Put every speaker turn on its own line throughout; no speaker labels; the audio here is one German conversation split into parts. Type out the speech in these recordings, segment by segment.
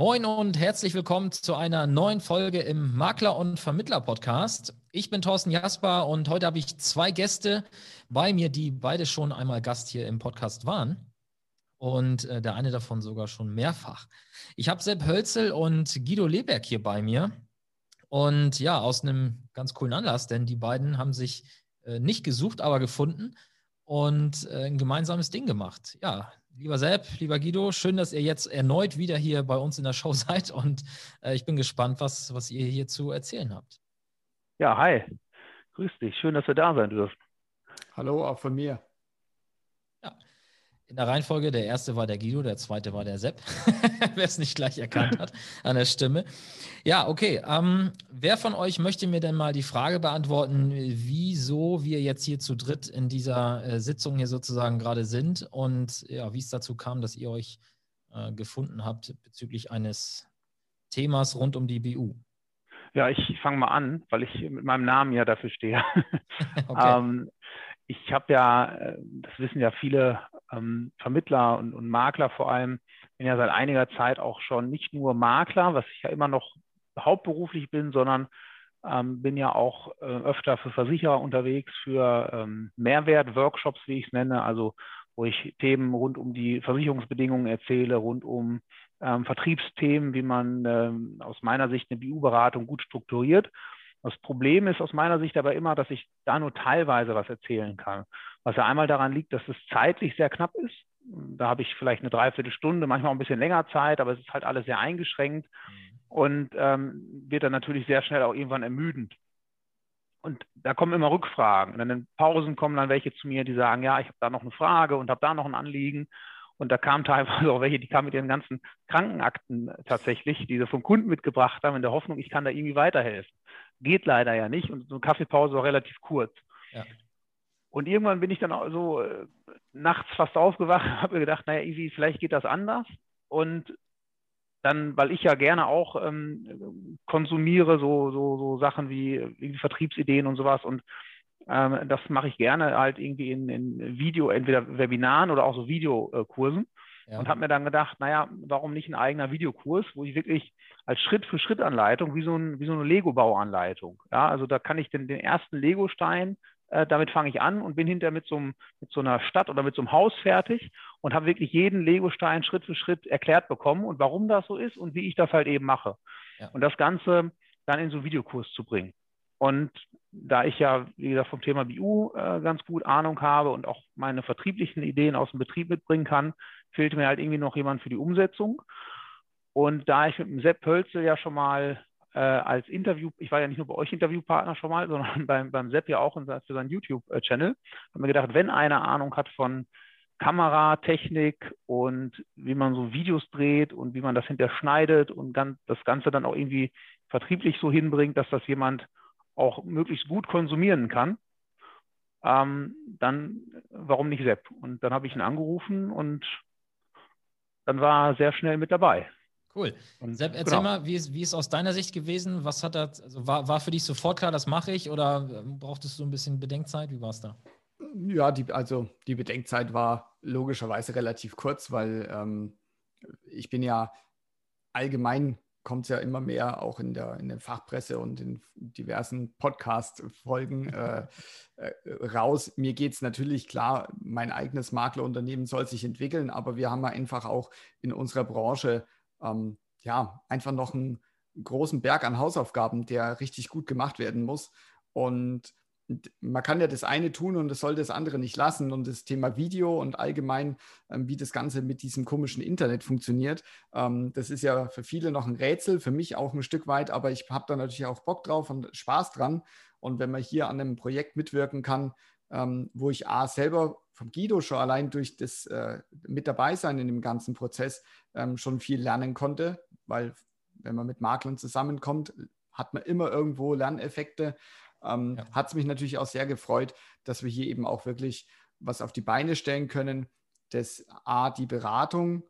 Moin und herzlich willkommen zu einer neuen Folge im Makler- und Vermittler-Podcast. Ich bin Thorsten Jasper und heute habe ich zwei Gäste bei mir, die beide schon einmal Gast hier im Podcast waren. Und äh, der eine davon sogar schon mehrfach. Ich habe Sepp Hölzel und Guido Leberg hier bei mir. Und ja, aus einem ganz coolen Anlass, denn die beiden haben sich äh, nicht gesucht, aber gefunden und äh, ein gemeinsames Ding gemacht. Ja, Lieber Sepp, lieber Guido, schön, dass ihr jetzt erneut wieder hier bei uns in der Show seid und äh, ich bin gespannt, was, was ihr hier zu erzählen habt.
Ja, hi. Grüß dich. Schön, dass wir da sein dürfen.
Hallo, auch von mir.
In der Reihenfolge, der erste war der Guido, der zweite war der Sepp, wer es nicht gleich erkannt hat an der Stimme. Ja, okay. Ähm, wer von euch möchte mir denn mal die Frage beantworten, wieso wir jetzt hier zu dritt in dieser äh, Sitzung hier sozusagen gerade sind und ja, wie es dazu kam, dass ihr euch äh, gefunden habt bezüglich eines Themas rund um die BU?
Ja, ich fange mal an, weil ich mit meinem Namen ja dafür stehe. okay. ähm, ich habe ja, äh, das wissen ja viele ähm, Vermittler und, und, Makler vor allem, bin ja seit einiger Zeit auch schon nicht nur Makler, was ich ja immer noch hauptberuflich bin, sondern ähm, bin ja auch äh, öfter für Versicherer unterwegs, für ähm, Mehrwert-Workshops, wie ich es nenne, also wo ich Themen rund um die Versicherungsbedingungen erzähle, rund um ähm, Vertriebsthemen, wie man ähm, aus meiner Sicht eine BU-Beratung gut strukturiert. Das Problem ist aus meiner Sicht aber immer, dass ich da nur teilweise was erzählen kann. Was ja einmal daran liegt, dass es zeitlich sehr knapp ist. Da habe ich vielleicht eine Dreiviertelstunde, manchmal auch ein bisschen länger Zeit, aber es ist halt alles sehr eingeschränkt mhm. und ähm, wird dann natürlich sehr schnell auch irgendwann ermüdend. Und da kommen immer Rückfragen. Und in den Pausen kommen dann welche zu mir, die sagen, ja, ich habe da noch eine Frage und habe da noch ein Anliegen. Und da kamen teilweise auch welche, die kamen mit ihren ganzen Krankenakten tatsächlich, die sie vom Kunden mitgebracht haben, in der Hoffnung, ich kann da irgendwie weiterhelfen. Geht leider ja nicht. Und so eine Kaffeepause war relativ kurz. Ja. Und irgendwann bin ich dann auch so äh, nachts fast aufgewacht habe mir gedacht, naja, irgendwie, vielleicht geht das anders. Und dann, weil ich ja gerne auch ähm, konsumiere, so, so, so Sachen wie Vertriebsideen und sowas. Und ähm, das mache ich gerne halt irgendwie in, in Video, entweder Webinaren oder auch so Videokursen. Ja. Und habe mir dann gedacht, naja, warum nicht ein eigener Videokurs, wo ich wirklich als Schritt-für-Schritt-Anleitung, wie so, ein, wie so eine Lego-Bauanleitung, ja, also da kann ich den, den ersten Lego-Stein, äh, damit fange ich an und bin hinterher mit so, einem, mit so einer Stadt oder mit so einem Haus fertig und habe wirklich jeden Lego-Stein Schritt für Schritt erklärt bekommen und warum das so ist und wie ich das halt eben mache. Ja. Und das Ganze dann in so einen Videokurs zu bringen. Und da ich ja, wie gesagt, vom Thema BU äh, ganz gut Ahnung habe und auch meine vertrieblichen Ideen aus dem Betrieb mitbringen kann, fehlte mir halt irgendwie noch jemand für die Umsetzung. Und da ich mit dem Sepp Pölzel ja schon mal äh, als Interview, ich war ja nicht nur bei euch Interviewpartner schon mal, sondern beim, beim Sepp ja auch für seinen YouTube-Channel, habe mir gedacht, wenn einer Ahnung hat von Kameratechnik und wie man so Videos dreht und wie man das hinterher schneidet und dann das Ganze dann auch irgendwie vertrieblich so hinbringt, dass das jemand auch möglichst gut konsumieren kann, ähm, dann warum nicht Sepp? Und dann habe ich ihn angerufen und dann war er sehr schnell mit dabei.
Cool. Und, Sepp, erzähl genau. mal, wie ist, wie ist aus deiner Sicht gewesen? Was hat das, also war, war für dich sofort klar, das mache ich oder ähm, brauchtest du ein bisschen Bedenkzeit? Wie war es da?
Ja, die, also die Bedenkzeit war logischerweise relativ kurz, weil ähm, ich bin ja allgemein kommt es ja immer mehr auch in der, in der Fachpresse und in diversen Podcast-Folgen äh, äh, raus. Mir geht es natürlich klar, mein eigenes Maklerunternehmen soll sich entwickeln, aber wir haben ja einfach auch in unserer Branche ähm, ja einfach noch einen großen Berg an Hausaufgaben, der richtig gut gemacht werden muss. Und man kann ja das eine tun und es soll das andere nicht lassen. Und das Thema Video und allgemein, ähm, wie das Ganze mit diesem komischen Internet funktioniert, ähm, das ist ja für viele noch ein Rätsel, für mich auch ein Stück weit, aber ich habe da natürlich auch Bock drauf und Spaß dran. Und wenn man hier an einem Projekt mitwirken kann, ähm, wo ich A selber vom Guido schon allein durch das äh, Mit dabei sein in dem ganzen Prozess ähm, schon viel lernen konnte, weil wenn man mit Maklern zusammenkommt, hat man immer irgendwo Lerneffekte ähm, ja. hat es mich natürlich auch sehr gefreut, dass wir hier eben auch wirklich was auf die Beine stellen können, dass A, die Beratung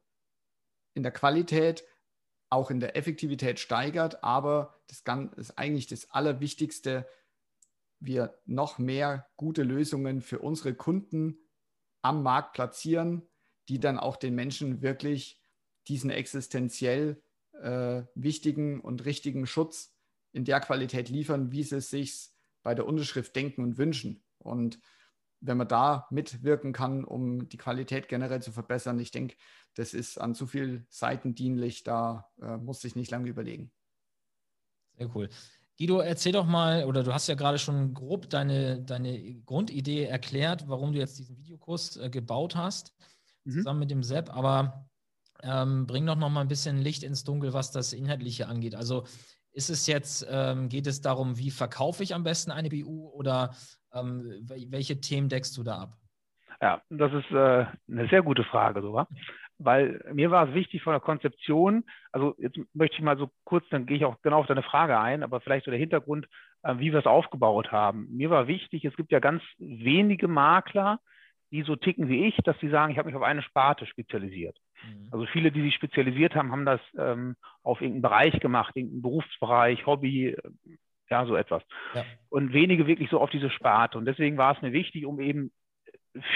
in der Qualität, auch in der Effektivität steigert, aber das ist eigentlich das Allerwichtigste, wir noch mehr gute Lösungen für unsere Kunden am Markt platzieren, die dann auch den Menschen wirklich diesen existenziell äh, wichtigen und richtigen Schutz in der Qualität liefern, wie sie es sich bei der Unterschrift denken und wünschen. Und wenn man da mitwirken kann, um die Qualität generell zu verbessern, ich denke, das ist an zu vielen Seiten dienlich, da äh, muss ich nicht lange überlegen.
Sehr cool. Guido, erzähl doch mal, oder du hast ja gerade schon grob deine, deine Grundidee erklärt, warum du jetzt diesen Videokurs äh, gebaut hast, mhm. zusammen mit dem Sepp, aber ähm, bring doch noch mal ein bisschen Licht ins Dunkel, was das Inhaltliche angeht. Also ist es jetzt, ähm, geht es darum, wie verkaufe ich am besten eine BU oder ähm, welche Themen deckst du da ab?
Ja, das ist äh, eine sehr gute Frage sogar, weil mir war es wichtig von der Konzeption, also jetzt möchte ich mal so kurz, dann gehe ich auch genau auf deine Frage ein, aber vielleicht so der Hintergrund, äh, wie wir es aufgebaut haben. Mir war wichtig, es gibt ja ganz wenige Makler, die so ticken wie ich, dass sie sagen, ich habe mich auf eine Sparte spezialisiert. Mhm. Also viele, die sich spezialisiert haben, haben das ähm, auf irgendeinen Bereich gemacht, irgendeinen Berufsbereich, Hobby, äh, ja, so etwas. Ja. Und wenige wirklich so auf diese Sparte. Und deswegen war es mir wichtig, um eben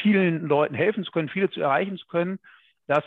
vielen Leuten helfen zu können, viele zu erreichen zu können, dass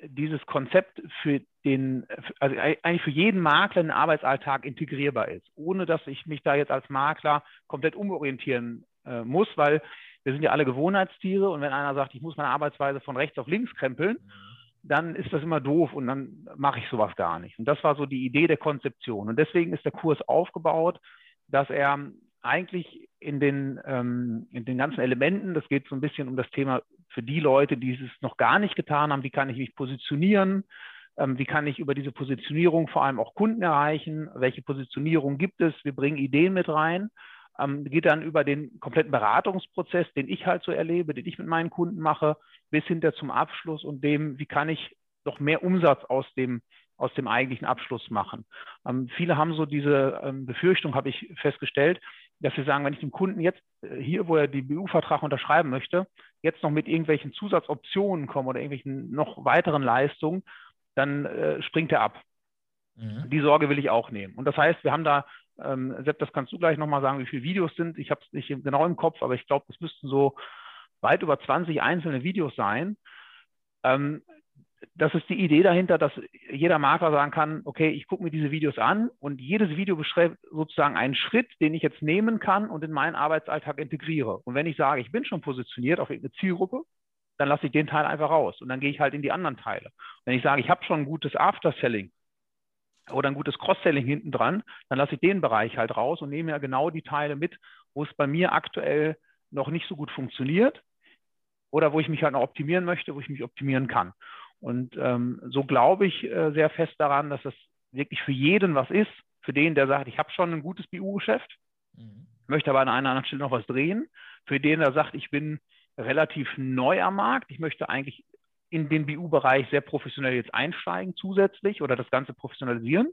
dieses Konzept für den, also eigentlich für jeden Makler in den Arbeitsalltag integrierbar ist, ohne dass ich mich da jetzt als Makler komplett umorientieren äh, muss, weil wir sind ja alle Gewohnheitstiere und wenn einer sagt, ich muss meine Arbeitsweise von rechts auf links krempeln, mhm dann ist das immer doof und dann mache ich sowas gar nicht. Und das war so die Idee der Konzeption. Und deswegen ist der Kurs aufgebaut, dass er eigentlich in den, ähm, in den ganzen Elementen, das geht so ein bisschen um das Thema für die Leute, die es noch gar nicht getan haben, wie kann ich mich positionieren, ähm, wie kann ich über diese Positionierung vor allem auch Kunden erreichen, welche Positionierung gibt es, wir bringen Ideen mit rein ähm, geht dann über den kompletten Beratungsprozess, den ich halt so erlebe, den ich mit meinen Kunden mache, bis hinter zum Abschluss und dem, wie kann ich noch mehr Umsatz aus dem, aus dem eigentlichen Abschluss machen. Ähm, viele haben so diese ähm, Befürchtung, habe ich festgestellt, dass sie sagen, wenn ich dem Kunden jetzt äh, hier, wo er die BU-Vertrag unterschreiben möchte, jetzt noch mit irgendwelchen Zusatzoptionen komme oder irgendwelchen noch weiteren Leistungen, dann äh, springt er ab. Mhm. Die Sorge will ich auch nehmen. Und das heißt, wir haben da ähm, Sepp, das kannst du gleich nochmal sagen, wie viele Videos sind. Ich habe es nicht genau im Kopf, aber ich glaube, es müssten so weit über 20 einzelne Videos sein. Ähm, das ist die Idee dahinter, dass jeder Makler sagen kann, okay, ich gucke mir diese Videos an und jedes Video beschreibt sozusagen einen Schritt, den ich jetzt nehmen kann und in meinen Arbeitsalltag integriere. Und wenn ich sage, ich bin schon positioniert auf irgendeine Zielgruppe, dann lasse ich den Teil einfach raus und dann gehe ich halt in die anderen Teile. Wenn ich sage, ich habe schon ein gutes After-Selling, oder ein gutes Cross-Selling hinten dran, dann lasse ich den Bereich halt raus und nehme ja genau die Teile mit, wo es bei mir aktuell noch nicht so gut funktioniert oder wo ich mich halt noch optimieren möchte, wo ich mich optimieren kann. Und ähm, so glaube ich äh, sehr fest daran, dass das wirklich für jeden was ist, für den, der sagt, ich habe schon ein gutes BU-Geschäft, mhm. möchte aber an einer anderen Stelle noch was drehen, für den, der sagt, ich bin relativ neu am Markt, ich möchte eigentlich in den BU-Bereich sehr professionell jetzt einsteigen zusätzlich oder das Ganze professionalisieren.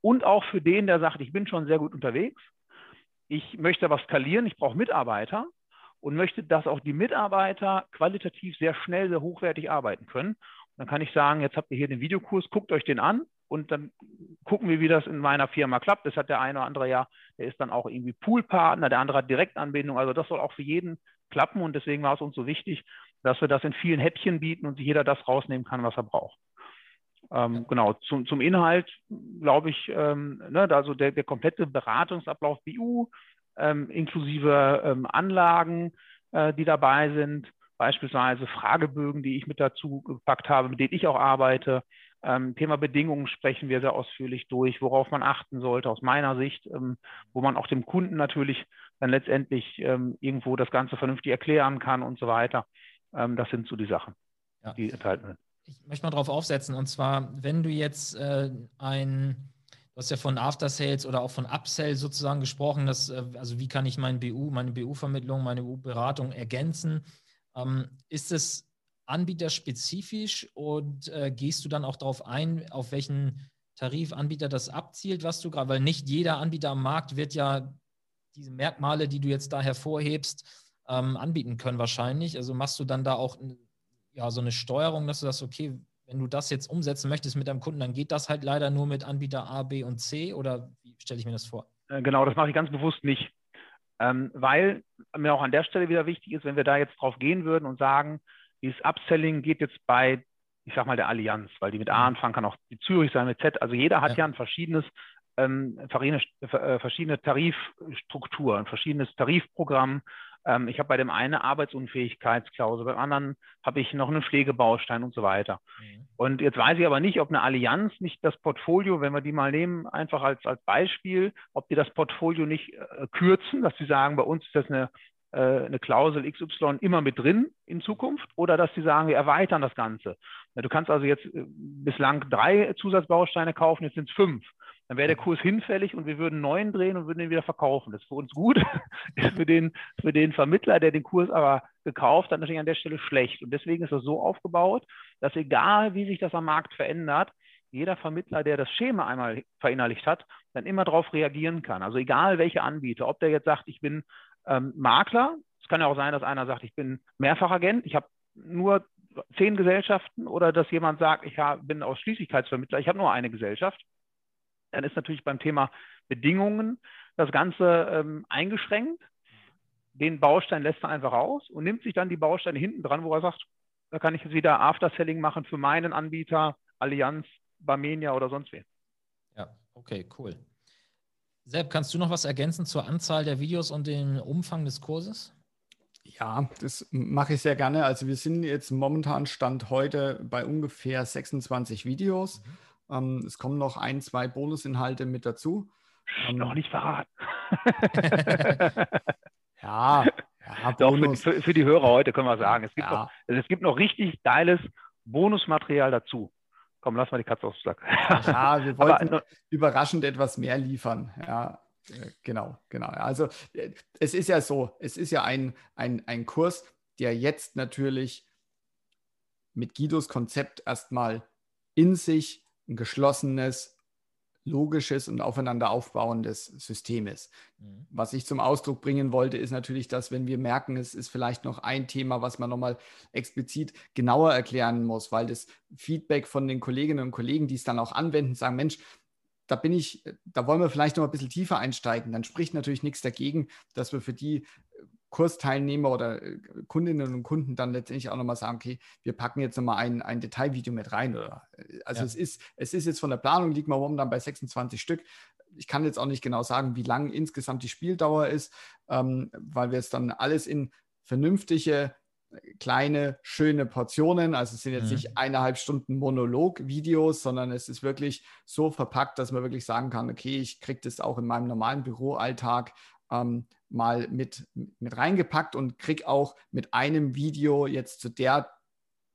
Und auch für den, der sagt, ich bin schon sehr gut unterwegs, ich möchte aber skalieren, ich brauche Mitarbeiter und möchte, dass auch die Mitarbeiter qualitativ sehr schnell, sehr hochwertig arbeiten können. Und dann kann ich sagen, jetzt habt ihr hier den Videokurs, guckt euch den an und dann gucken wir, wie das in meiner Firma klappt. Das hat der eine oder andere ja, der ist dann auch irgendwie Poolpartner, der andere hat Direktanbindung. Also das soll auch für jeden klappen und deswegen war es uns so wichtig, dass wir das in vielen Häppchen bieten und jeder das rausnehmen kann, was er braucht. Ähm, genau, zum, zum Inhalt glaube ich, ähm, ne, also der, der komplette Beratungsablauf BU, ähm, inklusive ähm, Anlagen, äh, die dabei sind, beispielsweise Fragebögen, die ich mit dazu gepackt habe, mit denen ich auch arbeite. Ähm, Thema Bedingungen sprechen wir sehr ausführlich durch, worauf man achten sollte aus meiner Sicht, ähm, wo man auch dem Kunden natürlich dann letztendlich irgendwo das Ganze vernünftig erklären kann und so weiter. Ähm, das sind so die Sachen, ja. die enthalten sind.
Ich möchte mal darauf aufsetzen, und zwar, wenn du jetzt äh, ein, du hast ja von After Sales oder auch von Upsell sozusagen gesprochen, dass, äh, also wie kann ich mein BU, meine BU-Vermittlung, meine BU-Beratung ergänzen? Ähm, ist es anbieterspezifisch und äh, gehst du dann auch darauf ein, auf welchen Tarifanbieter das abzielt, was du gerade, weil nicht jeder Anbieter am Markt wird ja diese Merkmale, die du jetzt da hervorhebst, ähm, anbieten können wahrscheinlich. Also machst du dann da auch ja, so eine Steuerung, dass du sagst, okay, wenn du das jetzt umsetzen möchtest mit deinem Kunden, dann geht das halt leider nur mit Anbieter A, B und C oder wie stelle ich mir das vor?
Äh, genau, das mache ich ganz bewusst nicht. Ähm, weil mir auch an der Stelle wieder wichtig ist, wenn wir da jetzt drauf gehen würden und sagen, dieses Upselling geht jetzt bei ich sag mal, der Allianz, weil die mit A mhm. anfangen kann, auch die Zürich sein mit Z. Also jeder hat ja, ja ein verschiedenes, ähm, äh, verschiedene Tarifstruktur, ein verschiedenes Tarifprogramm. Ähm, ich habe bei dem einen eine Arbeitsunfähigkeitsklausel, beim anderen habe ich noch einen Pflegebaustein und so weiter. Mhm. Und jetzt weiß ich aber nicht, ob eine Allianz nicht das Portfolio, wenn wir die mal nehmen, einfach als, als Beispiel, ob die das Portfolio nicht äh, kürzen, dass sie sagen, bei uns ist das eine äh, eine Klausel XY immer mit drin in Zukunft oder dass sie sagen, wir erweitern das Ganze. Du kannst also jetzt äh, bislang drei Zusatzbausteine kaufen, jetzt sind es fünf. Dann wäre der Kurs hinfällig und wir würden neun drehen und würden den wieder verkaufen. Das ist für uns gut, ist für den, für den Vermittler, der den Kurs aber gekauft hat, natürlich an der Stelle schlecht. Und deswegen ist das so aufgebaut, dass egal wie sich das am Markt verändert, jeder Vermittler, der das Schema einmal verinnerlicht hat, dann immer darauf reagieren kann. Also egal welche Anbieter, ob der jetzt sagt, ich bin ähm, Makler. Es kann ja auch sein, dass einer sagt, ich bin Mehrfachagent, ich habe nur zehn Gesellschaften oder dass jemand sagt, ich hab, bin Ausschließlichkeitsvermittler, ich habe nur eine Gesellschaft. Dann ist natürlich beim Thema Bedingungen das Ganze ähm, eingeschränkt. Den Baustein lässt er einfach raus und nimmt sich dann die Bausteine hinten dran, wo er sagt, da kann ich jetzt wieder After-Selling machen für meinen Anbieter, Allianz, Barmenia oder sonst wen.
Ja, okay, cool. Sepp, kannst du noch was ergänzen zur Anzahl der Videos und dem Umfang des Kurses?
Ja, das mache ich sehr gerne. Also wir sind jetzt momentan Stand heute bei ungefähr 26 Videos. Mhm. Ähm, es kommen noch ein, zwei Bonusinhalte mit dazu.
Ähm, noch nicht verraten.
ja,
ja Doch, für, für, die Hörer heute können wir sagen, es gibt, ja. noch, also es gibt noch richtig geiles Bonusmaterial dazu. Komm, lass mal die Katze aus dem Sack.
Ja, wir wollten Aber, überraschend etwas mehr liefern. Ja, äh, genau, genau. Also äh, es ist ja so, es ist ja ein, ein, ein Kurs, der jetzt natürlich mit Guidos Konzept erstmal in sich ein geschlossenes logisches und aufeinander aufbauendes System ist. Mhm. Was ich zum Ausdruck bringen wollte, ist natürlich, dass wenn wir merken, es ist vielleicht noch ein Thema, was man nochmal explizit genauer erklären muss, weil das Feedback von den Kolleginnen und Kollegen, die es dann auch anwenden, sagen, Mensch, da bin ich, da wollen wir vielleicht noch ein bisschen tiefer einsteigen. Dann spricht natürlich nichts dagegen, dass wir für die Kursteilnehmer oder äh, Kundinnen und Kunden dann letztendlich auch nochmal sagen, okay, wir packen jetzt nochmal ein, ein Detailvideo mit rein. Oder, äh, also ja. es, ist, es ist jetzt von der Planung, liegt man momentan bei 26 Stück. Ich kann jetzt auch nicht genau sagen, wie lang insgesamt die Spieldauer ist, ähm, weil wir es dann alles in vernünftige, kleine, schöne Portionen, also es sind jetzt mhm. nicht eineinhalb Stunden Monolog-Videos, sondern es ist wirklich so verpackt, dass man wirklich sagen kann, okay, ich kriege das auch in meinem normalen Büroalltag ähm, mal mit, mit reingepackt und kriege auch mit einem Video jetzt zu der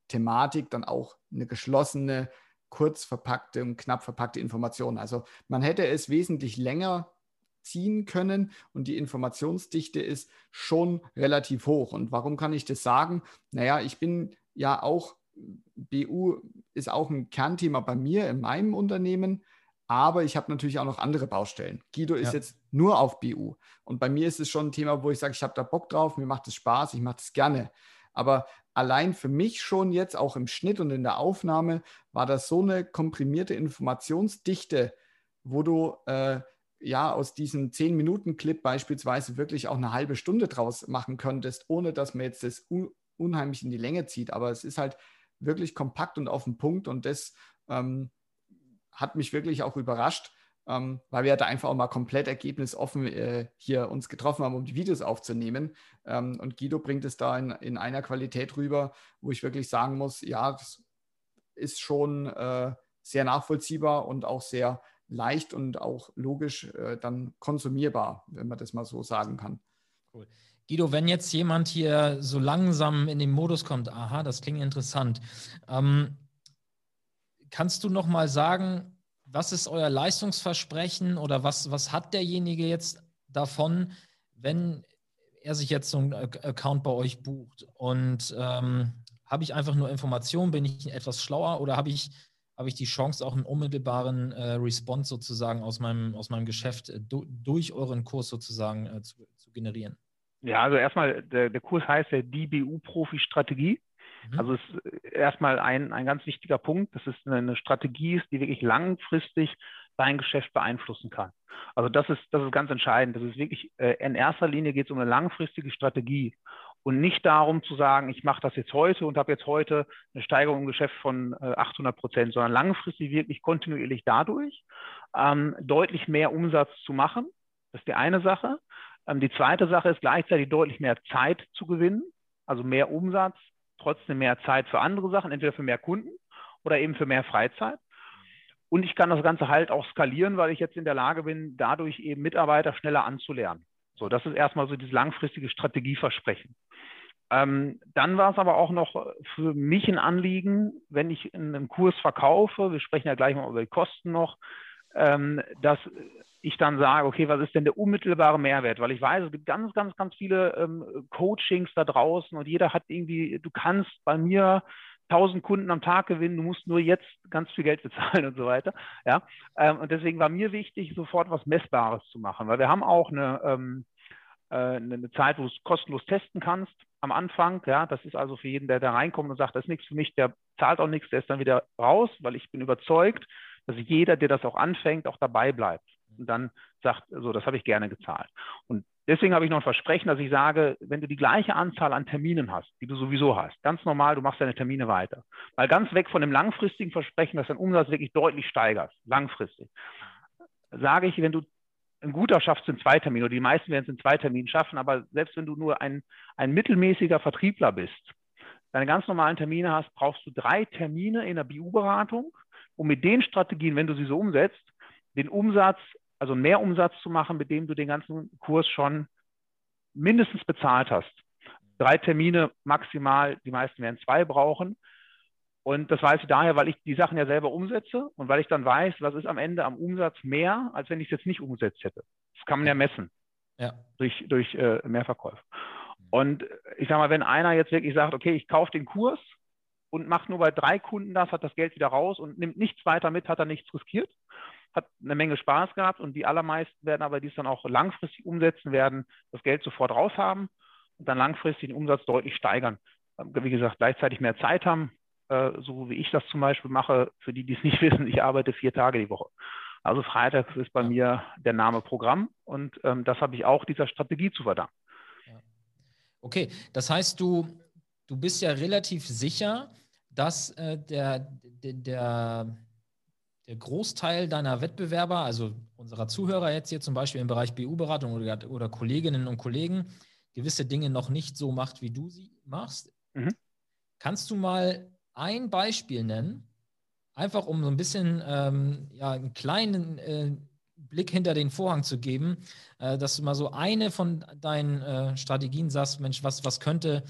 Thematik dann auch eine geschlossene, kurz verpackte und knapp verpackte Information. Also man hätte es wesentlich länger ziehen können und die Informationsdichte ist schon relativ hoch. Und warum kann ich das sagen? Naja, ich bin ja auch, BU ist auch ein Kernthema bei mir in meinem Unternehmen. Aber ich habe natürlich auch noch andere Baustellen. Guido ist ja. jetzt nur auf BU. Und bei mir ist es schon ein Thema, wo ich sage, ich habe da Bock drauf, mir macht es Spaß, ich mache es gerne. Aber allein für mich schon jetzt, auch im Schnitt und in der Aufnahme, war das so eine komprimierte Informationsdichte, wo du äh, ja aus diesem 10-Minuten-Clip beispielsweise wirklich auch eine halbe Stunde draus machen könntest, ohne dass man jetzt das un unheimlich in die Länge zieht. Aber es ist halt wirklich kompakt und auf den Punkt und das ähm, hat mich wirklich auch überrascht, ähm, weil wir da einfach auch mal komplett ergebnisoffen äh, hier uns getroffen haben, um die Videos aufzunehmen. Ähm, und Guido bringt es da in, in einer Qualität rüber, wo ich wirklich sagen muss, ja, das ist schon äh, sehr nachvollziehbar und auch sehr leicht und auch logisch äh, dann konsumierbar, wenn man das mal so sagen kann.
Cool. Guido, wenn jetzt jemand hier so langsam in den Modus kommt, aha, das klingt interessant, ähm, kannst du noch mal sagen, was ist euer Leistungsversprechen oder was, was hat derjenige jetzt davon, wenn er sich jetzt so einen Account bei euch bucht? Und ähm, habe ich einfach nur Informationen, bin ich etwas schlauer oder habe ich, habe ich die Chance, auch einen unmittelbaren äh, Response sozusagen aus meinem, aus meinem Geschäft äh, durch euren Kurs sozusagen äh, zu, zu, generieren?
Ja, also erstmal, der, der Kurs heißt der DBU-Profi-Strategie. Mhm. Also ist erstmal ein, ein ganz wichtiger Punkt, dass es eine Strategie ist, die wirklich langfristig dein Geschäft beeinflussen kann. Also das ist, das ist ganz entscheidend. Das ist wirklich, äh, in erster Linie geht es um eine langfristige Strategie. und nicht darum zu sagen, ich mache das jetzt heute und habe jetzt heute eine Steigerung im Geschäft von 800 äh, Prozent, sondern langfristig wirklich kontinuierlich dadurch ähm, deutlich mehr Umsatz zu machen. Das ist die eine Sache. Ähm, die zweite Sache ist gleichzeitig deutlich mehr Zeit zu gewinnen, also mehr Umsatz, trotzdem mehr Zeit für andere Sachen, entweder für mehr Kunden oder eben für mehr Freizeit. Und ich kann das Ganze halt auch skalieren, weil ich jetzt in der Lage bin, dadurch eben Mitarbeiter schneller anzulernen. So, das ist erstmal so dieses langfristige Strategieversprechen. Ähm, dann war es aber auch noch für mich ein Anliegen, wenn ich einen Kurs verkaufe, wir sprechen ja gleich mal über die Kosten noch, dass ich dann sage, okay, was ist denn der unmittelbare Mehrwert? Weil ich weiß, es gibt ganz, ganz, ganz viele ähm, Coachings da draußen und jeder hat irgendwie, du kannst bei mir 1000 Kunden am Tag gewinnen, du musst nur jetzt ganz viel Geld bezahlen und so weiter. Ja, ähm, und deswegen war mir wichtig, sofort was Messbares zu machen, weil wir haben auch eine, ähm, äh, eine Zeit, wo du es kostenlos testen kannst am Anfang. Ja, das ist also für jeden, der da reinkommt und sagt, das ist nichts für mich, der zahlt auch nichts, der ist dann wieder raus, weil ich bin überzeugt, dass jeder, der das auch anfängt, auch dabei bleibt und dann sagt, so, das habe ich gerne gezahlt. Und deswegen habe ich noch ein Versprechen, dass ich sage, wenn du die gleiche Anzahl an Terminen hast, die du sowieso hast, ganz normal, du machst deine Termine weiter. Weil ganz weg von dem langfristigen Versprechen, dass dein Umsatz wirklich deutlich steigerst, langfristig, sage ich, wenn du ein guter schaffst in zwei Terminen, oder die meisten werden es in zwei Terminen schaffen, aber selbst wenn du nur ein, ein mittelmäßiger Vertriebler bist, deine ganz normalen Termine hast, brauchst du drei Termine in der BU-Beratung, um mit den Strategien, wenn du sie so umsetzt, den Umsatz, also mehr Umsatz zu machen, mit dem du den ganzen Kurs schon mindestens bezahlt hast. Drei Termine maximal, die meisten werden zwei brauchen. Und das weiß ich daher, weil ich die Sachen ja selber umsetze und weil ich dann weiß, was ist am Ende am Umsatz mehr, als wenn ich es jetzt nicht umgesetzt hätte. Das kann man ja messen ja. durch, durch äh, Mehrverkäufe. Und ich sage mal, wenn einer jetzt wirklich sagt, okay, ich kaufe den Kurs und macht nur bei drei Kunden das, hat das Geld wieder raus und nimmt nichts weiter mit, hat er nichts riskiert, hat eine Menge Spaß gehabt und die allermeisten werden aber dies dann auch langfristig umsetzen, werden das Geld sofort raus haben und dann langfristig den Umsatz deutlich steigern. Ähm, wie gesagt, gleichzeitig mehr Zeit haben, äh, so wie ich das zum Beispiel mache. Für die, die es nicht wissen, ich arbeite vier Tage die Woche. Also Freitags ist bei mir der Name Programm und ähm, das habe ich auch dieser Strategie zu verdanken.
Okay, das heißt, du, du bist ja relativ sicher, dass äh, der, der, der Großteil deiner Wettbewerber, also unserer Zuhörer jetzt hier zum Beispiel im Bereich BU-Beratung oder, oder, Kolleginnen und Kollegen, gewisse Dinge noch nicht so macht, wie du sie machst. Mhm. Kannst du mal ein Beispiel nennen, einfach um so ein bisschen ähm, ja, einen kleinen äh, Blick hinter den Vorhang zu geben, äh, dass du mal so eine von deinen äh, Strategien sagst, Mensch, was, was könnte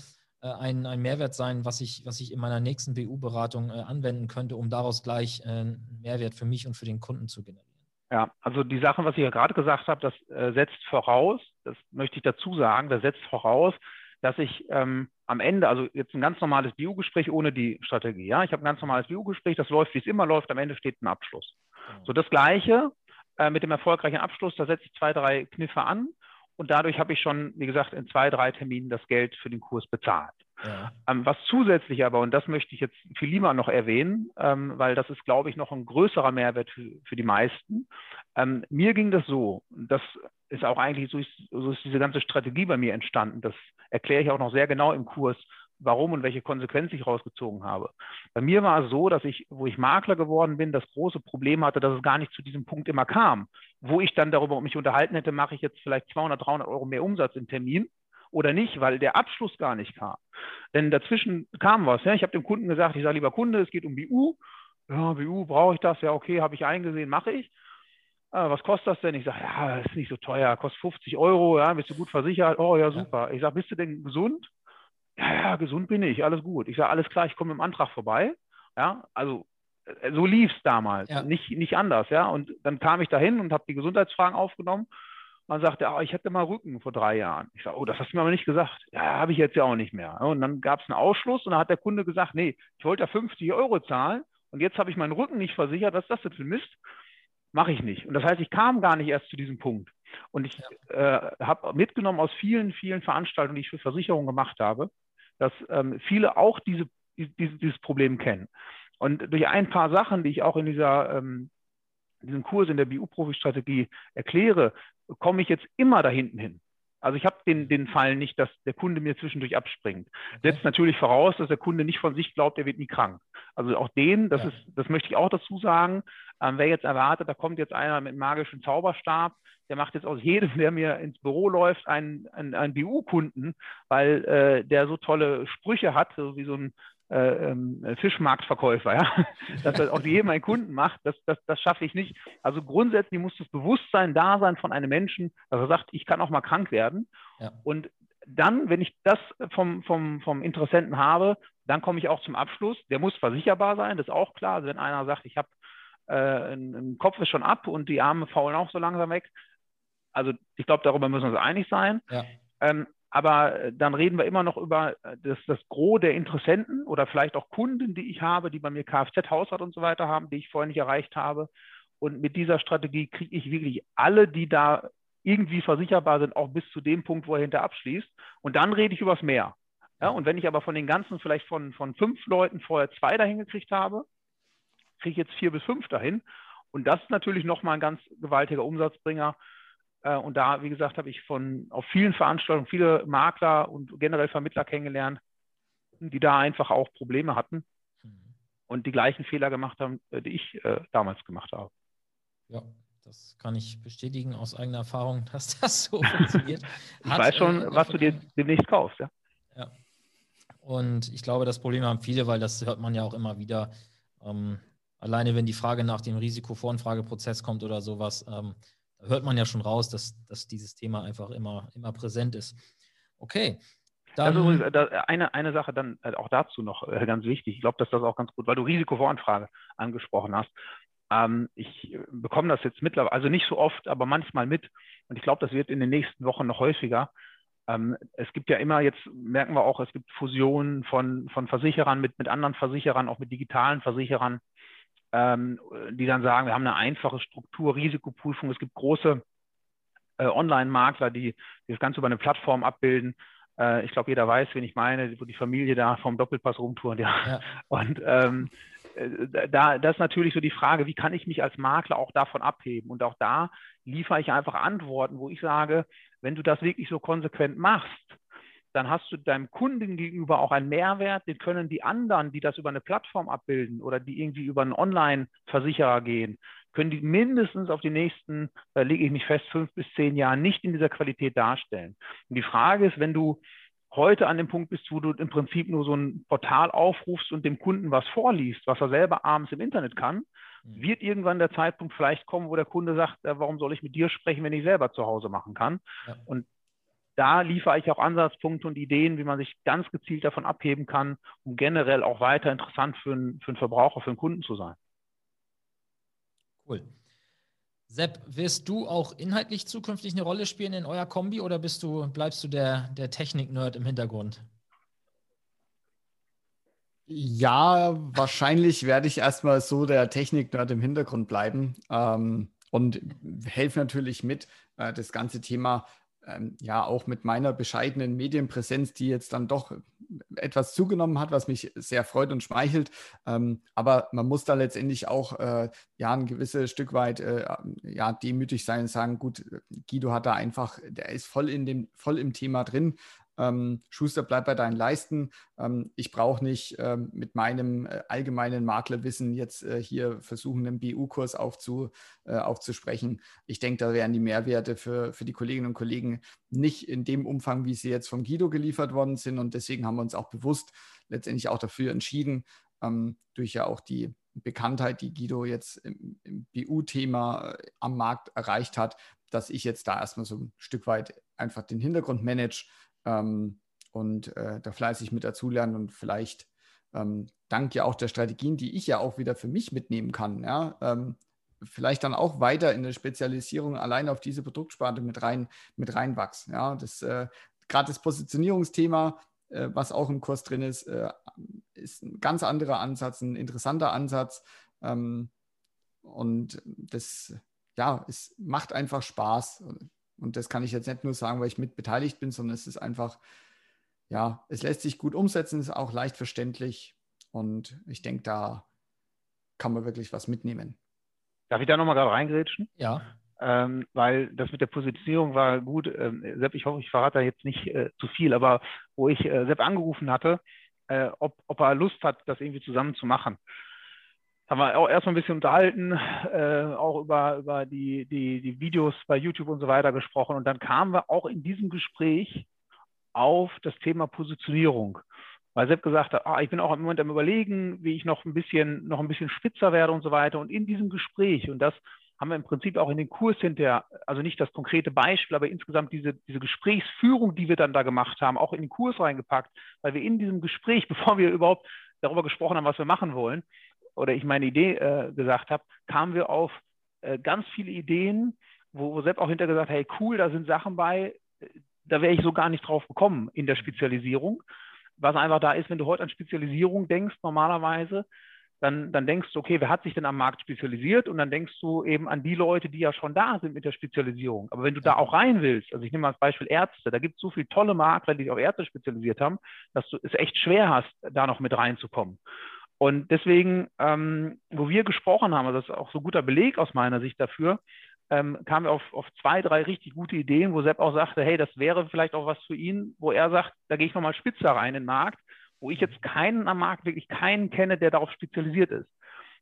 ein, ein Mehrwert sein, was ich, was ich in meiner nächsten BU-Beratung äh, anwenden könnte, um daraus gleich äh, einen Mehrwert für mich und für den Kunden zu generieren.
Ja, also die Sachen, was ich ja gerade gesagt habe, das äh, setzt voraus, das möchte ich dazu sagen, das setzt voraus, dass ich ähm, am Ende, also jetzt ein ganz normales BU-Gespräch ohne die Strategie, ja, ich habe ein ganz normales BU-Gespräch, das läuft, wie es immer läuft, am Ende steht ein Abschluss. Genau. So das Gleiche äh, mit dem erfolgreichen Abschluss, da setze ich zwei, drei Kniffe an und dadurch habe ich schon, wie gesagt, in zwei, drei Terminen das Geld für den Kurs bezahlt. Ja. Ähm, was zusätzlich aber, und das möchte ich jetzt viel lieber noch erwähnen, ähm, weil das ist, glaube ich, noch ein größerer Mehrwert für, für die meisten. Ähm, mir ging das so, das ist auch eigentlich, so ist, so ist diese ganze Strategie bei mir entstanden. Das erkläre ich auch noch sehr genau im Kurs, warum und welche Konsequenzen ich rausgezogen habe. Bei mir war es so, dass ich, wo ich Makler geworden bin, das große Problem hatte, dass es gar nicht zu diesem Punkt immer kam, wo ich dann darüber mich unterhalten hätte, mache ich jetzt vielleicht 200, 300 Euro mehr Umsatz im Termin oder nicht, weil der Abschluss gar nicht kam. Denn dazwischen kam was. Ja? Ich habe dem Kunden gesagt, ich sage, lieber Kunde, es geht um BU. Ja, BU, brauche ich das? Ja, okay, habe ich eingesehen, mache ich. Äh, was kostet das denn? Ich sage, ja, ist nicht so teuer, kostet 50 Euro, ja, bist du gut versichert? Oh ja, super. Ich sage, bist du denn gesund? Ja, ja, gesund bin ich, alles gut. Ich sage, alles klar, ich komme im Antrag vorbei. Ja, also äh, so lief es damals, ja. nicht, nicht anders, ja. Und dann kam ich dahin und habe die Gesundheitsfragen aufgenommen man sagte, oh, ich hatte mal Rücken vor drei Jahren. Ich sage, oh, das hast du mir aber nicht gesagt. Ja, habe ich jetzt ja auch nicht mehr. Und dann gab es einen Ausschluss und dann hat der Kunde gesagt, nee, ich wollte ja 50 Euro zahlen und jetzt habe ich meinen Rücken nicht versichert. Was ist das denn für Mist? Mache ich nicht. Und das heißt, ich kam gar nicht erst zu diesem Punkt. Und ich ja. äh, habe mitgenommen aus vielen, vielen Veranstaltungen, die ich für Versicherungen gemacht habe, dass ähm, viele auch diese, diese, dieses Problem kennen. Und durch ein paar Sachen, die ich auch in dieser ähm, diesen Kurs in der BU-Profi-Strategie erkläre, komme ich jetzt immer da hinten hin. Also ich habe den, den Fall nicht, dass der Kunde mir zwischendurch abspringt. Okay. Setzt natürlich voraus, dass der Kunde nicht von sich glaubt, er wird nie krank. Also auch den, das ja. ist, das möchte ich auch dazu sagen. Ähm, wer jetzt erwartet, da kommt jetzt einer mit einem magischen Zauberstab, der macht jetzt aus jedem, der mir ins Büro läuft, einen, einen, einen BU-Kunden, weil äh, der so tolle Sprüche hat, so wie so ein äh, ähm, Fischmarktverkäufer, ja? dass er aus jedem einen Kunden macht, das, das, das schaffe ich nicht. Also grundsätzlich muss das Bewusstsein da sein von einem Menschen, dass er sagt, ich kann auch mal krank werden. Ja. Und dann, wenn ich das vom, vom, vom Interessenten habe, dann komme ich auch zum Abschluss. Der muss versicherbar sein, das ist auch klar. Also wenn einer sagt, ich habe äh, ein Kopf ist schon ab und die Arme faulen auch so langsam weg. Also ich glaube, darüber müssen wir uns einig sein. Ja. Ähm, aber äh, dann reden wir immer noch über äh, das, das Gros der Interessenten oder vielleicht auch Kunden, die ich habe, die bei mir Kfz, Hausrat und so weiter haben, die ich vorher nicht erreicht habe. Und mit dieser Strategie kriege ich wirklich alle, die da irgendwie versicherbar sind, auch bis zu dem Punkt, wo er hinter abschließt. Und dann rede ich übers Meer. Ja, und wenn ich aber von den ganzen vielleicht von, von fünf Leuten vorher zwei dahin gekriegt habe, kriege ich jetzt vier bis fünf dahin. Und das ist natürlich nochmal ein ganz gewaltiger Umsatzbringer. Äh, und da, wie gesagt, habe ich von auf vielen Veranstaltungen viele Makler und generell Vermittler kennengelernt, die da einfach auch Probleme hatten mhm. und die gleichen Fehler gemacht haben, äh, die ich äh, damals gemacht habe.
Ja, das kann ich bestätigen aus eigener Erfahrung, dass das so funktioniert.
ich Hat, weiß schon, äh, was du dir demnächst kaufst, ja.
Ja. Und ich glaube, das Problem haben viele, weil das hört man ja auch immer wieder. Ähm, alleine wenn die Frage nach dem Risikovoranfrageprozess kommt oder sowas, ähm, hört man ja schon raus, dass, dass dieses Thema einfach immer, immer präsent ist. Okay.
Dann, also eine, eine Sache dann äh, auch dazu noch äh, ganz wichtig. Ich glaube, dass das auch ganz gut, weil du Risikovoranfrage angesprochen hast. Ähm, ich bekomme das jetzt mittlerweile, also nicht so oft, aber manchmal mit. Und ich glaube, das wird in den nächsten Wochen noch häufiger. Ähm, es gibt ja immer, jetzt merken wir auch, es gibt Fusionen von, von Versicherern mit, mit anderen Versicherern, auch mit digitalen Versicherern ähm, die dann sagen, wir haben eine einfache Struktur, Risikoprüfung. Es gibt große äh, Online-Makler, die, die, das Ganze über eine Plattform abbilden. Äh, ich glaube, jeder weiß, wen ich meine, wo die Familie da vom Doppelpass rumtouren. Ja. ja. Und ähm, äh, da das ist natürlich so die Frage, wie kann ich mich als Makler auch davon abheben? Und auch da liefere ich einfach Antworten, wo ich sage, wenn du das wirklich so konsequent machst, dann hast du deinem Kunden gegenüber auch einen Mehrwert, den können die anderen, die das über eine Plattform abbilden oder die irgendwie über einen Online-Versicherer gehen, können die mindestens auf die nächsten, da lege ich mich fest, fünf bis zehn Jahre nicht in dieser Qualität darstellen. Und die Frage ist, wenn du heute an dem Punkt bist, wo du im Prinzip nur so ein Portal aufrufst und dem Kunden was vorliest, was er selber abends im Internet kann, mhm. wird irgendwann der Zeitpunkt vielleicht kommen, wo der Kunde sagt, warum soll ich mit dir sprechen, wenn ich selber zu Hause machen kann? Ja. Und da liefere ich auch Ansatzpunkte und Ideen, wie man sich ganz gezielt davon abheben kann, um generell auch weiter interessant für einen, für einen Verbraucher, für einen Kunden zu sein.
Cool. Sepp, wirst du auch inhaltlich zukünftig eine Rolle spielen in euer Kombi oder bist du, bleibst du der, der Technik-Nerd im Hintergrund?
Ja, wahrscheinlich werde ich erstmal so der Technik-Nerd im Hintergrund bleiben ähm, und helfe natürlich mit, äh, das ganze Thema ähm, ja auch mit meiner bescheidenen Medienpräsenz, die jetzt dann doch etwas zugenommen hat, was mich sehr freut und schmeichelt. Ähm, aber man muss da letztendlich auch äh, ja ein gewisses Stück weit äh, ja demütig sein und sagen, gut, Guido hat da einfach, der ist voll in dem, voll im Thema drin ähm, Schuster, bleib bei deinen Leisten. Ähm, ich brauche nicht ähm, mit meinem äh, allgemeinen Maklerwissen jetzt äh, hier versuchen, einen BU-Kurs aufzu, äh, aufzusprechen. Ich denke, da wären die Mehrwerte für, für die Kolleginnen und Kollegen nicht in dem Umfang, wie sie jetzt vom Guido geliefert worden sind. Und deswegen haben wir uns auch bewusst letztendlich auch dafür entschieden, ähm, durch ja auch die Bekanntheit, die Guido jetzt im, im BU-Thema äh, am Markt erreicht hat, dass ich jetzt da erstmal so ein Stück weit einfach den Hintergrund manage ähm, und äh, da fleißig mit dazulernen und vielleicht ähm, dank ja auch der Strategien, die ich ja auch wieder für mich mitnehmen kann, ja, ähm, vielleicht dann auch weiter in der Spezialisierung allein auf diese Produktsparte mit rein mit reinwachsen. Ja, das äh, gerade das Positionierungsthema, äh, was auch im Kurs drin ist, äh, ist ein ganz anderer Ansatz, ein interessanter Ansatz ähm, und das ja, es macht einfach Spaß. Und das kann ich jetzt nicht nur sagen, weil ich mit beteiligt bin, sondern es ist einfach, ja, es lässt sich gut umsetzen, ist auch leicht verständlich. Und ich denke, da kann man wirklich was mitnehmen.
Darf ich da nochmal gerade reingrätschen?
Ja.
ähm, weil das mit der Positionierung war gut. Ähm, Sepp, ich hoffe, ich verrate da jetzt nicht äh, zu viel, aber wo ich äh, Sepp angerufen hatte, äh, ob, ob er Lust hat, das irgendwie zusammen zu machen. Haben wir auch erstmal ein bisschen unterhalten, äh, auch über, über die, die, die Videos bei YouTube und so weiter gesprochen. Und dann kamen wir auch in diesem Gespräch auf das Thema Positionierung. Weil Sepp gesagt hat, ah, ich bin auch im Moment am überlegen, wie ich noch ein bisschen, noch ein bisschen spitzer werde und so weiter. Und in diesem Gespräch, und das haben wir im Prinzip auch in den Kurs hinterher, also nicht das konkrete Beispiel, aber insgesamt diese, diese Gesprächsführung, die wir dann da gemacht haben, auch in den Kurs reingepackt, weil wir in diesem Gespräch, bevor wir überhaupt darüber gesprochen haben, was wir machen wollen, oder ich meine Idee äh, gesagt habe, kamen wir auf äh, ganz viele Ideen, wo, wo Sepp auch hinterher gesagt hat, hey cool, da sind Sachen bei, da wäre ich so gar nicht drauf gekommen in der Spezialisierung. Was einfach da ist, wenn du heute an Spezialisierung denkst, normalerweise, dann, dann denkst du, okay, wer hat sich denn am Markt spezialisiert? Und dann denkst du eben an die Leute, die ja schon da sind mit der Spezialisierung. Aber wenn du da auch rein willst, also ich nehme mal als Beispiel Ärzte, da gibt es so viele tolle Makler, die sich auf Ärzte spezialisiert haben, dass du es echt schwer hast, da noch mit reinzukommen. Und deswegen, ähm, wo wir gesprochen haben, also das ist auch so ein guter Beleg aus meiner Sicht dafür, ähm, kamen wir auf, auf zwei, drei richtig gute Ideen, wo Sepp auch sagte, hey, das wäre vielleicht auch was für ihn, wo er sagt, da gehe ich nochmal spitzer rein in den Markt wo ich jetzt keinen am Markt, wirklich keinen kenne, der darauf spezialisiert ist.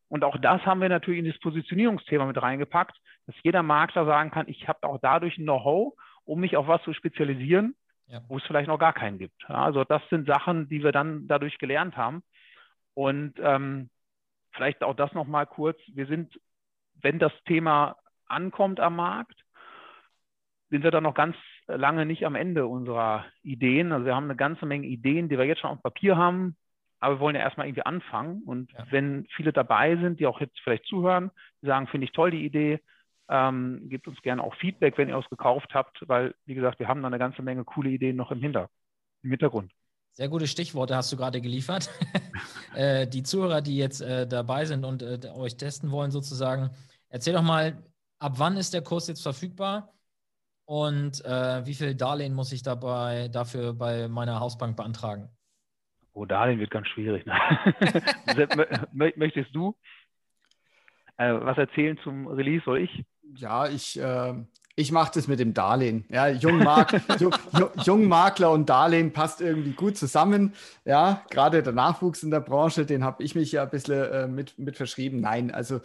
Und auch das haben wir natürlich in das Positionierungsthema mit reingepackt, dass jeder Makler sagen kann, ich habe auch dadurch ein Know-how, um mich auf was zu spezialisieren, ja. wo es vielleicht noch gar keinen gibt. Also das sind Sachen, die wir dann dadurch gelernt haben. Und ähm, vielleicht auch das nochmal kurz. Wir sind, wenn das Thema ankommt am Markt, sind wir dann noch ganz lange nicht am Ende unserer Ideen. Also wir haben eine ganze Menge Ideen, die wir jetzt schon auf Papier haben, aber wir wollen ja erstmal irgendwie anfangen. Und ja. wenn viele dabei sind, die auch jetzt vielleicht zuhören, die sagen, finde ich toll die Idee, ähm, gebt uns gerne auch Feedback, wenn ihr es gekauft habt, weil, wie gesagt, wir haben da eine ganze Menge coole Ideen noch im, Hinter im Hintergrund.
Sehr gute Stichworte hast du gerade geliefert. äh, die Zuhörer, die jetzt äh, dabei sind und äh, euch testen wollen, sozusagen, erzähl doch mal, ab wann ist der Kurs jetzt verfügbar? Und äh, wie viel Darlehen muss ich dabei dafür bei meiner Hausbank beantragen?
Oh, Darlehen wird ganz schwierig. Ne? Möchtest du äh, was erzählen zum Release? Soll ich?
Ja, ich, äh, ich mache das mit dem Darlehen. Ja, Jungmark, Jungmakler und Darlehen passt irgendwie gut zusammen. Ja, gerade der Nachwuchs in der Branche, den habe ich mich ja ein bisschen äh, mit, mit verschrieben. Nein, also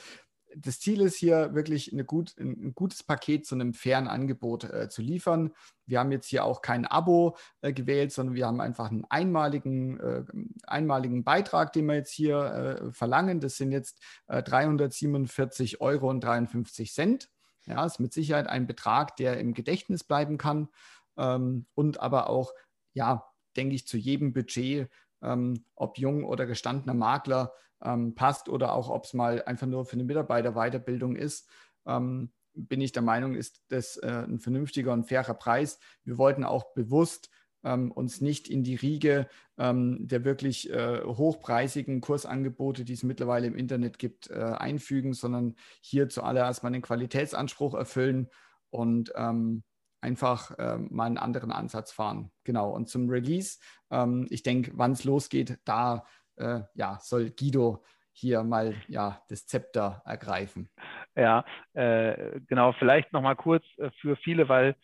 das Ziel ist hier wirklich gut, ein, gutes Paket zu einem fairen Angebot äh, zu liefern. Wir haben jetzt hier auch kein Abo äh, gewählt, sondern wir haben einfach einen einmaligen, äh, einmaligen Beitrag, den wir jetzt hier äh, verlangen. Das sind jetzt 347 äh, Euro und 53 Cent. Ja, ist mit Sicherheit ein Betrag, der im Gedächtnis bleiben kann ähm, und aber auch, ja, denke ich, zu jedem Budget, ähm, ob jung oder gestandener Makler, ähm, passt oder auch ob es mal einfach nur für eine Mitarbeiterweiterbildung ist, ähm, bin ich der Meinung, ist das äh, ein vernünftiger und fairer Preis. Wir wollten auch bewusst ähm, uns nicht in die Riege ähm, der wirklich äh, hochpreisigen Kursangebote, die es mittlerweile im Internet gibt, äh, einfügen, sondern hier zuallererst mal den Qualitätsanspruch erfüllen und ähm, einfach äh, mal einen anderen Ansatz fahren. Genau. Und zum Release, ähm, ich denke, wann es losgeht, da äh, ja, soll Guido hier mal ja, das Zepter ergreifen.
Ja, äh, genau, vielleicht nochmal kurz äh, für viele, weil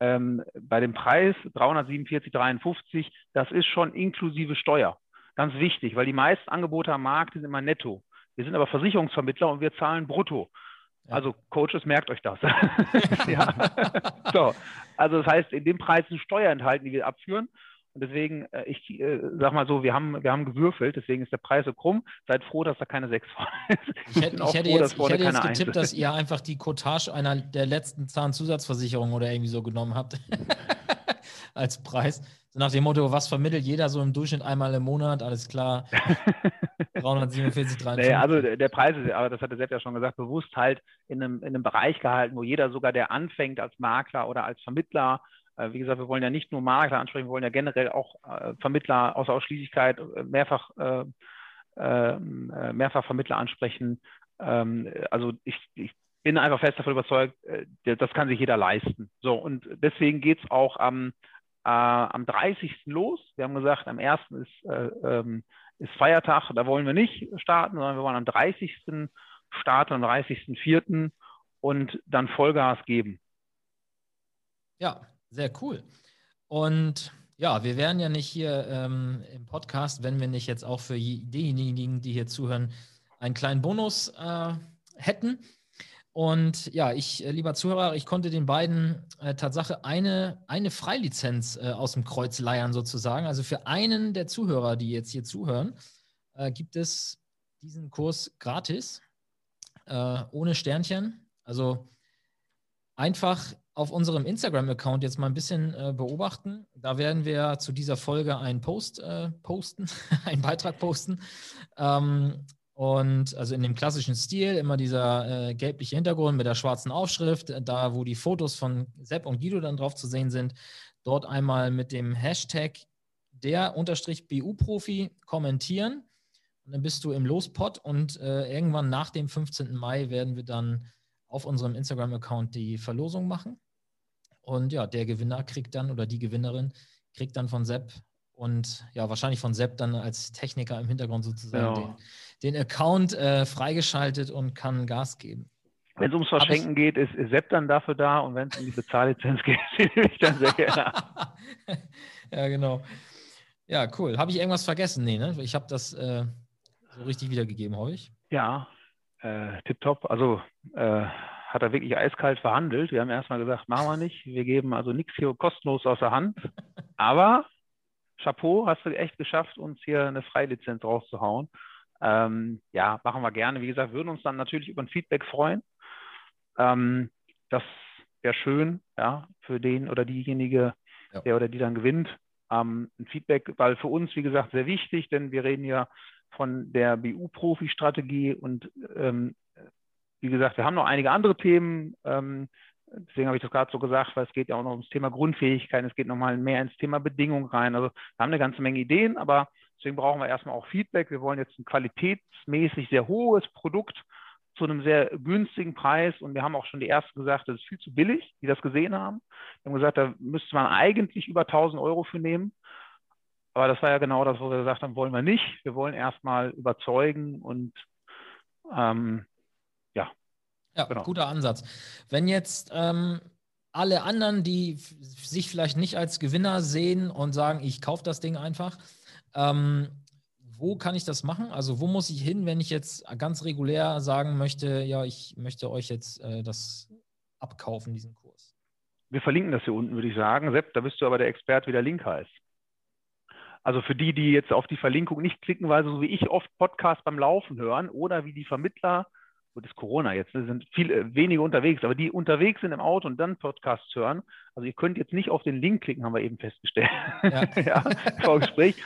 ähm, bei dem Preis 347,53, das ist schon inklusive Steuer. Ganz wichtig, weil die meisten Angebote am Markt sind immer netto. Wir sind aber Versicherungsvermittler und wir zahlen brutto. Also Coaches, merkt euch das. ja. so. Also das heißt, in dem Preis sind Steuer enthalten, die wir abführen. Deswegen, äh, ich äh, sag mal so, wir haben, wir haben gewürfelt, deswegen ist der Preis so krumm. Seid froh, dass da keine 6 vorne ist.
Ich hätte, ich hätte froh, jetzt, ich hätte jetzt getippt, dass ihr einfach die Cottage einer der letzten Zahnzusatzversicherungen oder irgendwie so genommen habt. Als Preis. So nach dem Motto, was vermittelt jeder so im Durchschnitt einmal im Monat? Alles klar.
347, 350. Naja, also der Preis ist, aber das hat der Sepp ja schon gesagt, bewusst halt in einem, in einem Bereich gehalten, wo jeder sogar, der anfängt als Makler oder als Vermittler, wie gesagt, wir wollen ja nicht nur Makler ansprechen, wir wollen ja generell auch äh, Vermittler aus Ausschließlichkeit äh, mehrfach, mehrfach Vermittler ansprechen. Ähm, also ich, ich bin einfach fest davon überzeugt, das kann sich jeder leisten. So, und deswegen geht es auch am, äh, am 30. los. Wir haben gesagt, am 1. ist, äh, ähm, ist Feiertag, da wollen wir nicht starten, sondern wir wollen am 30. starten, am 30.04. und dann Vollgas geben.
Ja, sehr cool. Und ja, wir wären ja nicht hier ähm, im Podcast, wenn wir nicht jetzt auch für diejenigen, die hier zuhören, einen kleinen Bonus äh, hätten. Und ja, ich, äh, lieber Zuhörer, ich konnte den beiden äh, Tatsache eine, eine Freilizenz äh, aus dem Kreuz leiern sozusagen. Also für einen der Zuhörer, die jetzt hier zuhören, äh, gibt es diesen Kurs gratis, äh, ohne Sternchen. Also einfach auf unserem Instagram-Account jetzt mal ein bisschen äh, beobachten. Da werden wir zu dieser Folge einen Post äh, posten, einen Beitrag posten. Ähm, und also in dem klassischen Stil, immer dieser äh, gelbliche Hintergrund mit der schwarzen Aufschrift, da wo die Fotos von Sepp und Guido dann drauf zu sehen sind, dort einmal mit dem Hashtag der Unterstrich BU-Profi kommentieren. Und dann bist du im Lospot und äh, irgendwann nach dem 15. Mai werden wir dann auf unserem Instagram-Account die Verlosung machen. Und ja, der Gewinner kriegt dann oder die Gewinnerin kriegt dann von Sepp und ja, wahrscheinlich von Sepp dann als Techniker im Hintergrund sozusagen ja. den, den, Account äh, freigeschaltet und kann Gas geben.
Wenn es ums Verschenken geht, ist, ist Sepp dann dafür da und wenn es um die Bezahllizenz geht, nehme ich dann sehr gerne.
ja, genau. Ja, cool. Habe ich irgendwas vergessen? Nee, ne? Ich habe das äh, so richtig wiedergegeben, hoffe ich.
Ja, äh, tipptopp. Also äh, hat er wirklich eiskalt verhandelt. Wir haben erstmal gesagt, machen wir nicht. Wir geben also nichts hier kostenlos aus der Hand. Aber Chapeau, hast du echt geschafft, uns hier eine Freilizenz rauszuhauen. Ähm, ja, machen wir gerne. Wie gesagt, würden uns dann natürlich über ein Feedback freuen. Ähm, das wäre schön, ja, für den oder diejenige, ja. der oder die dann gewinnt. Ähm, ein Feedback, weil für uns, wie gesagt, sehr wichtig, denn wir reden ja von der BU-Profi-Strategie und ähm, wie gesagt, wir haben noch einige andere Themen. Ähm, deswegen habe ich das gerade so gesagt, weil es geht ja auch noch ums Thema Grundfähigkeit, es geht nochmal mehr ins Thema Bedingung rein. Also wir haben eine ganze Menge Ideen, aber deswegen brauchen wir erstmal auch Feedback. Wir wollen jetzt ein qualitätsmäßig sehr hohes Produkt zu einem sehr günstigen Preis und wir haben auch schon die ersten gesagt, das ist viel zu billig, die das gesehen haben. Wir haben gesagt, da müsste man eigentlich über 1000 Euro für nehmen. Aber das war ja genau das, wo wir gesagt haben, wollen wir nicht. Wir wollen erstmal überzeugen und ähm,
ja, genau. guter Ansatz. Wenn jetzt ähm, alle anderen, die sich vielleicht nicht als Gewinner sehen und sagen, ich kaufe das Ding einfach, ähm, wo kann ich das machen? Also wo muss ich hin, wenn ich jetzt ganz regulär sagen möchte, ja, ich möchte euch jetzt äh, das abkaufen, diesen Kurs?
Wir verlinken das hier unten, würde ich sagen. Sepp, da bist du aber der Experte, wie der Link heißt. Also für die, die jetzt auf die Verlinkung nicht klicken, weil sie so wie ich oft Podcasts beim Laufen hören oder wie die Vermittler gut, ist Corona jetzt, ne, sind viele, äh, wenige unterwegs, aber die unterwegs sind im Auto und dann Podcasts hören, also ihr könnt jetzt nicht auf den Link klicken, haben wir eben festgestellt, ja, ja vor Gespräch.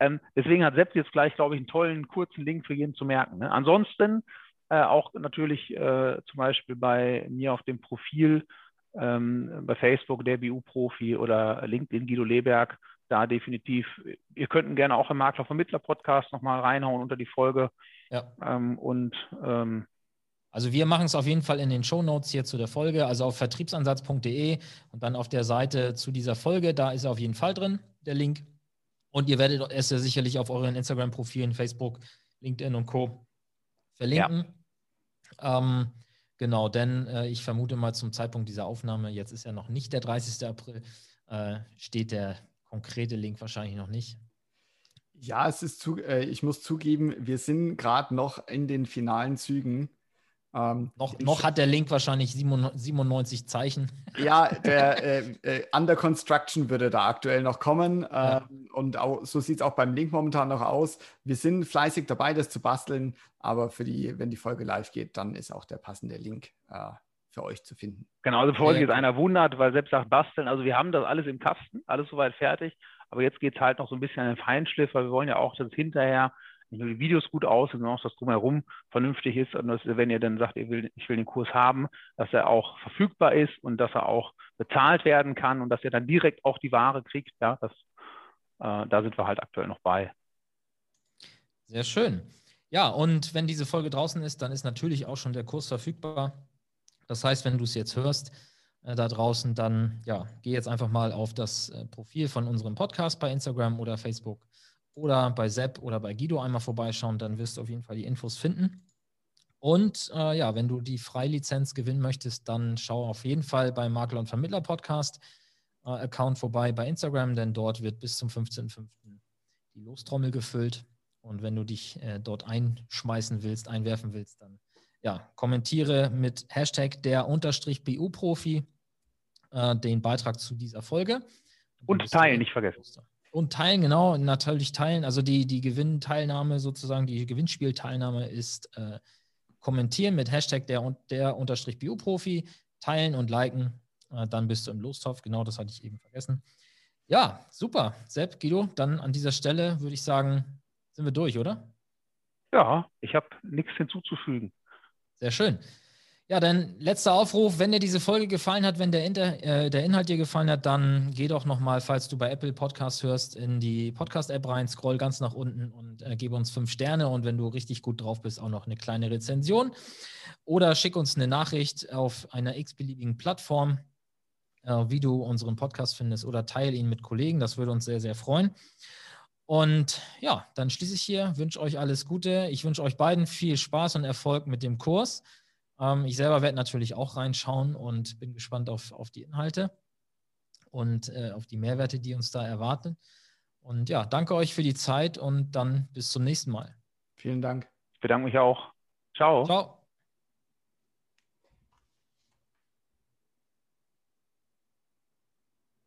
Ähm, deswegen hat Sepp jetzt gleich, glaube ich, einen tollen, kurzen Link für jeden zu merken. Ne? Ansonsten äh, auch natürlich äh, zum Beispiel bei mir auf dem Profil ähm, bei Facebook der BU-Profi oder LinkedIn Guido Leberg, da definitiv. Ihr könnt gerne auch im Makler-Vermittler-Podcast nochmal reinhauen unter die Folge. Ja. Ähm, und ähm,
also wir machen es auf jeden Fall in den Show Notes hier zu der Folge, also auf vertriebsansatz.de und dann auf der Seite zu dieser Folge, da ist er auf jeden Fall drin, der Link. Und ihr werdet es ja sicherlich auf euren Instagram-Profilen, Facebook, LinkedIn und Co. verlinken. Ja. Ähm, genau, denn äh, ich vermute mal zum Zeitpunkt dieser Aufnahme, jetzt ist ja noch nicht der 30. April, äh, steht der konkrete Link wahrscheinlich noch nicht.
Ja, es ist zu, äh, ich muss zugeben, wir sind gerade noch in den finalen Zügen
ähm, noch, noch hat der Link wahrscheinlich 97 Zeichen.
Ja, der äh, äh, Under Construction würde da aktuell noch kommen. Ja. Ähm, und auch, so sieht es auch beim Link momentan noch aus. Wir sind fleißig dabei, das zu basteln, aber für die, wenn die Folge live geht, dann ist auch der passende Link äh, für euch zu finden.
Genau, also bevor sich jetzt einer wundert, weil selbst sagt basteln, also wir haben das alles im Kasten, alles soweit fertig, aber jetzt geht es halt noch so ein bisschen an den Feinschliff, weil wir wollen ja auch, dass hinterher nicht nur die Videos gut aussehen, sondern auch das drumherum vernünftig ist. Und dass, wenn ihr dann sagt, will, ich will den Kurs haben, dass er auch verfügbar ist und dass er auch bezahlt werden kann und dass ihr dann direkt auch die Ware kriegt. Ja, das, äh, da sind wir halt aktuell noch bei.
Sehr schön. Ja, und wenn diese Folge draußen ist, dann ist natürlich auch schon der Kurs verfügbar. Das heißt, wenn du es jetzt hörst, äh, da draußen, dann ja, geh jetzt einfach mal auf das äh, Profil von unserem Podcast bei Instagram oder Facebook oder bei Sepp oder bei Guido einmal vorbeischauen, dann wirst du auf jeden Fall die Infos finden. Und äh, ja, wenn du die Freilizenz gewinnen möchtest, dann schau auf jeden Fall beim Makler und Vermittler Podcast äh, Account vorbei bei Instagram, denn dort wird bis zum 15.05. die Lostrommel gefüllt. Und wenn du dich äh, dort einschmeißen willst, einwerfen willst, dann ja, kommentiere mit Hashtag der Unterstrich BU-Profi äh, den Beitrag zu dieser Folge.
Und teilen, nicht vergessen.
Und teilen, genau, natürlich teilen. Also die, die Gewinnteilnahme sozusagen, die Gewinnspielteilnahme ist äh, kommentieren mit Hashtag der, der unterstrich Bioprofi, teilen und liken, äh, dann bist du im Lostopf. Genau, das hatte ich eben vergessen. Ja, super. Sepp, Guido, dann an dieser Stelle würde ich sagen, sind wir durch, oder?
Ja, ich habe nichts hinzuzufügen.
Sehr schön. Ja, dann letzter Aufruf, wenn dir diese Folge gefallen hat, wenn der, Inter, äh, der Inhalt dir gefallen hat, dann geh doch nochmal, falls du bei Apple Podcast hörst, in die Podcast-App rein, scroll ganz nach unten und äh, gib uns fünf Sterne und wenn du richtig gut drauf bist, auch noch eine kleine Rezension. Oder schick uns eine Nachricht auf einer x-beliebigen Plattform, äh, wie du unseren Podcast findest oder teile ihn mit Kollegen, das würde uns sehr, sehr freuen. Und ja, dann schließe ich hier, wünsche euch alles Gute. Ich wünsche euch beiden viel Spaß und Erfolg mit dem Kurs. Ähm, ich selber werde natürlich auch reinschauen und bin gespannt auf, auf die Inhalte und äh, auf die Mehrwerte, die uns da erwarten. Und ja, danke euch für die Zeit und dann bis zum nächsten Mal.
Vielen Dank.
Ich bedanke mich auch. Ciao. Ciao.